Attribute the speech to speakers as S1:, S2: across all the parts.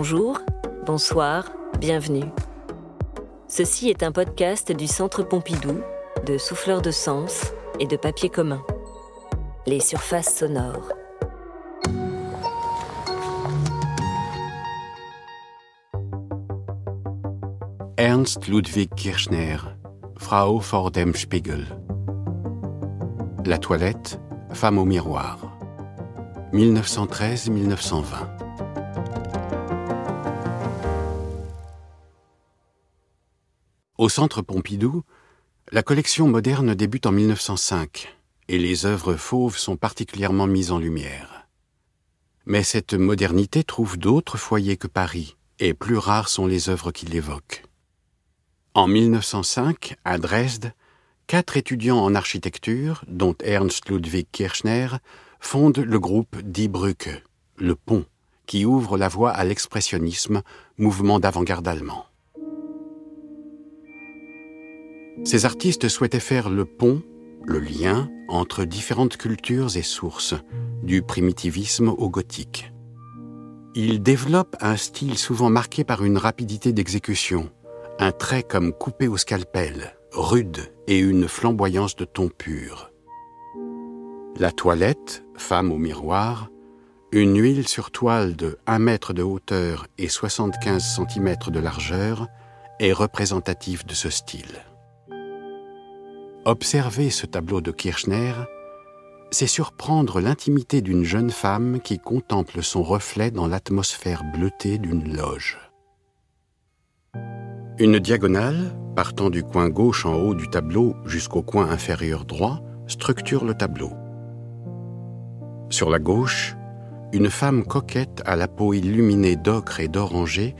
S1: Bonjour, bonsoir, bienvenue. Ceci est un podcast du Centre Pompidou, de Souffleurs de Sens et de Papier commun. Les surfaces sonores.
S2: Ernst Ludwig Kirchner, Frau vor dem Spiegel. La toilette, femme au miroir. 1913-1920. Au centre Pompidou, la collection moderne débute en 1905 et les œuvres fauves sont particulièrement mises en lumière. Mais cette modernité trouve d'autres foyers que Paris et plus rares sont les œuvres qui l'évoquent. En 1905, à Dresde, quatre étudiants en architecture, dont Ernst Ludwig Kirchner, fondent le groupe Die Brücke, le pont, qui ouvre la voie à l'expressionnisme, mouvement d'avant-garde allemand. Ces artistes souhaitaient faire le pont, le lien entre différentes cultures et sources, du primitivisme au gothique. Ils développent un style souvent marqué par une rapidité d'exécution, un trait comme coupé au scalpel, rude et une flamboyance de ton pur. La toilette, femme au miroir, une huile sur toile de 1 mètre de hauteur et 75 cm de largeur est représentative de ce style. Observer ce tableau de Kirchner, c'est surprendre l'intimité d'une jeune femme qui contemple son reflet dans l'atmosphère bleutée d'une loge. Une diagonale, partant du coin gauche en haut du tableau jusqu'au coin inférieur droit, structure le tableau. Sur la gauche, une femme coquette à la peau illuminée d'ocre et d'oranger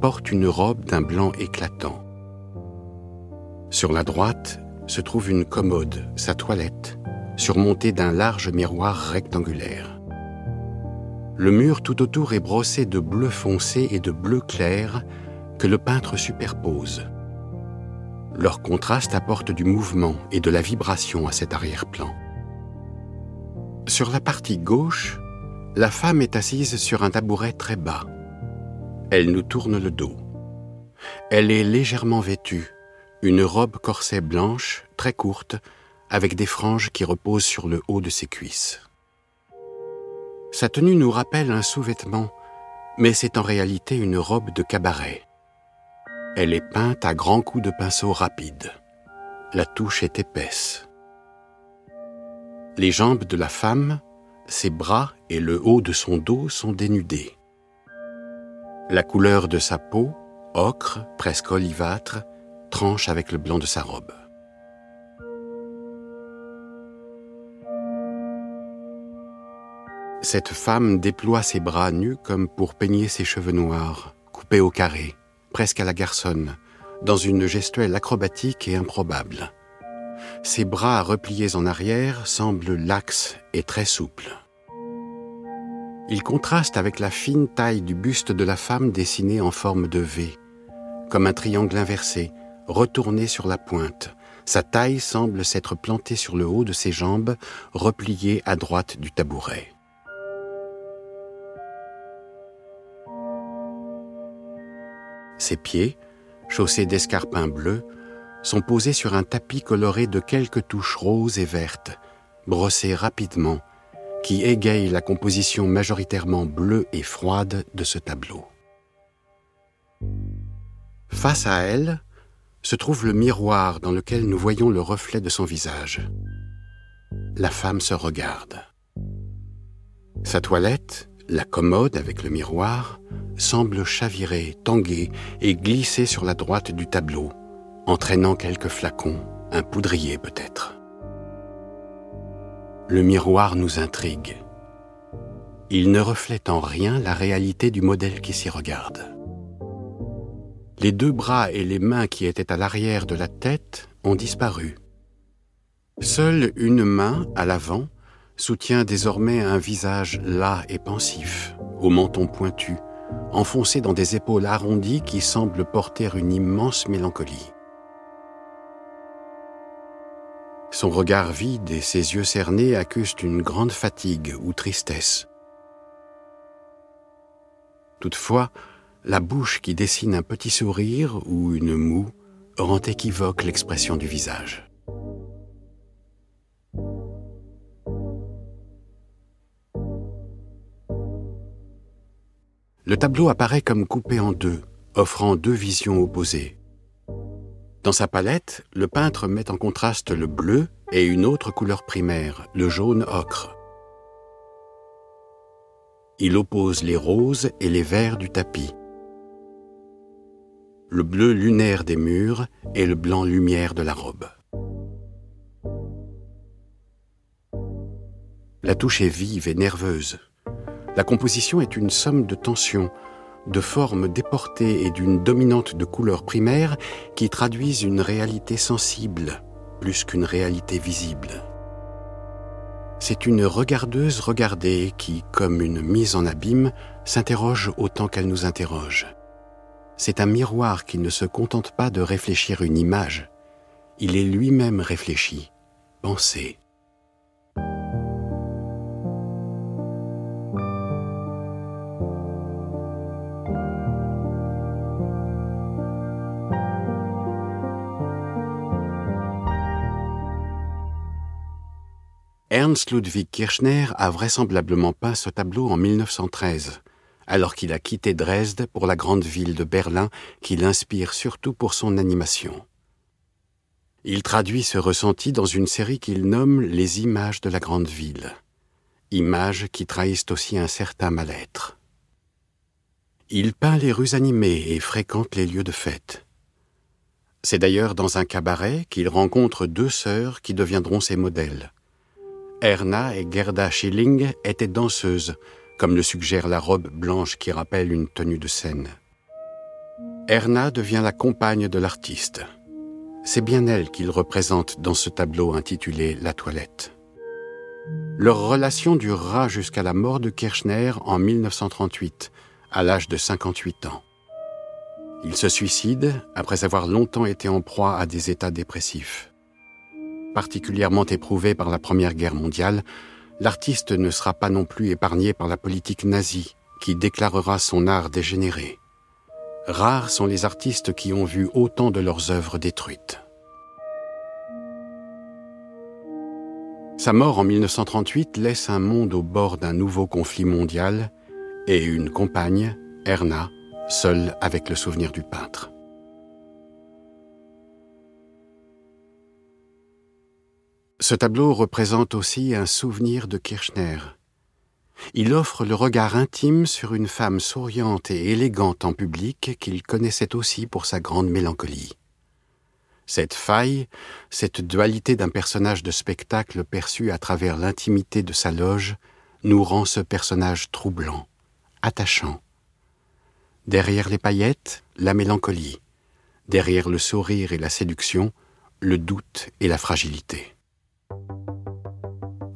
S2: porte une robe d'un blanc éclatant. Sur la droite se trouve une commode, sa toilette, surmontée d'un large miroir rectangulaire. Le mur tout autour est brossé de bleu foncé et de bleu clair que le peintre superpose. Leur contraste apporte du mouvement et de la vibration à cet arrière-plan. Sur la partie gauche, la femme est assise sur un tabouret très bas. Elle nous tourne le dos. Elle est légèrement vêtue, une robe corset blanche, très courte, avec des franges qui reposent sur le haut de ses cuisses. Sa tenue nous rappelle un sous-vêtement, mais c'est en réalité une robe de cabaret. Elle est peinte à grands coups de pinceau rapides. La touche est épaisse. Les jambes de la femme, ses bras et le haut de son dos sont dénudés. La couleur de sa peau, ocre, presque olivâtre, tranche avec le blanc de sa robe. Cette femme déploie ses bras nus comme pour peigner ses cheveux noirs, coupés au carré presque à la garçonne, dans une gestuelle acrobatique et improbable. Ses bras repliés en arrière semblent laxes et très souples. Il contraste avec la fine taille du buste de la femme dessinée en forme de V, comme un triangle inversé, retourné sur la pointe. Sa taille semble s'être plantée sur le haut de ses jambes, repliées à droite du tabouret. Ses pieds, chaussés d'escarpins bleus, sont posés sur un tapis coloré de quelques touches roses et vertes, brossées rapidement, qui égayent la composition majoritairement bleue et froide de ce tableau. Face à elle se trouve le miroir dans lequel nous voyons le reflet de son visage. La femme se regarde. Sa toilette, la commode avec le miroir, semble chavirer, tanguer et glisser sur la droite du tableau, entraînant quelques flacons, un poudrier peut-être. Le miroir nous intrigue. Il ne reflète en rien la réalité du modèle qui s'y regarde. Les deux bras et les mains qui étaient à l'arrière de la tête ont disparu. Seule une main, à l'avant, soutient désormais un visage las et pensif, au menton pointu, enfoncé dans des épaules arrondies qui semblent porter une immense mélancolie. Son regard vide et ses yeux cernés accusent une grande fatigue ou tristesse. Toutefois, la bouche qui dessine un petit sourire ou une moue rend équivoque l'expression du visage. Le tableau apparaît comme coupé en deux, offrant deux visions opposées. Dans sa palette, le peintre met en contraste le bleu et une autre couleur primaire, le jaune ocre. Il oppose les roses et les verts du tapis, le bleu lunaire des murs et le blanc lumière de la robe. La touche est vive et nerveuse. La composition est une somme de tensions, de formes déportées et d'une dominante de couleurs primaires qui traduisent une réalité sensible plus qu'une réalité visible. C'est une regardeuse regardée qui, comme une mise en abîme, s'interroge autant qu'elle nous interroge. C'est un miroir qui ne se contente pas de réfléchir une image, il est lui-même réfléchi, pensé. Ernst Ludwig Kirchner a vraisemblablement peint ce tableau en 1913, alors qu'il a quitté Dresde pour la grande ville de Berlin qui l'inspire surtout pour son animation. Il traduit ce ressenti dans une série qu'il nomme Les images de la grande ville, images qui trahissent aussi un certain mal-être. Il peint les rues animées et fréquente les lieux de fête. C'est d'ailleurs dans un cabaret qu'il rencontre deux sœurs qui deviendront ses modèles. Erna et Gerda Schilling étaient danseuses, comme le suggère la robe blanche qui rappelle une tenue de scène. Erna devient la compagne de l'artiste. C'est bien elle qu'il représente dans ce tableau intitulé La toilette. Leur relation durera jusqu'à la mort de Kirchner en 1938, à l'âge de 58 ans. Il se suicide après avoir longtemps été en proie à des états dépressifs particulièrement éprouvé par la Première Guerre mondiale, l'artiste ne sera pas non plus épargné par la politique nazie, qui déclarera son art dégénéré. Rares sont les artistes qui ont vu autant de leurs œuvres détruites. Sa mort en 1938 laisse un monde au bord d'un nouveau conflit mondial et une compagne, Erna, seule avec le souvenir du peintre. Ce tableau représente aussi un souvenir de Kirchner. Il offre le regard intime sur une femme souriante et élégante en public qu'il connaissait aussi pour sa grande mélancolie. Cette faille, cette dualité d'un personnage de spectacle perçu à travers l'intimité de sa loge, nous rend ce personnage troublant, attachant. Derrière les paillettes, la mélancolie. Derrière le sourire et la séduction, le doute et la fragilité.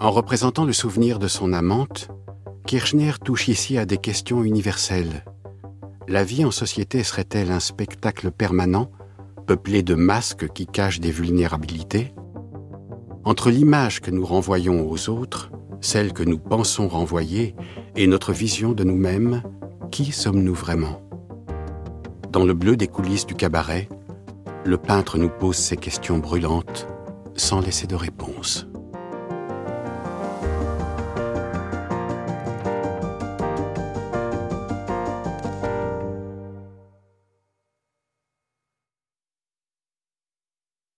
S2: En représentant le souvenir de son amante, Kirchner touche ici à des questions universelles. La vie en société serait-elle un spectacle permanent, peuplé de masques qui cachent des vulnérabilités? Entre l'image que nous renvoyons aux autres, celle que nous pensons renvoyer, et notre vision de nous-mêmes, qui sommes-nous vraiment? Dans le bleu des coulisses du cabaret, le peintre nous pose ces questions brûlantes sans laisser de réponse.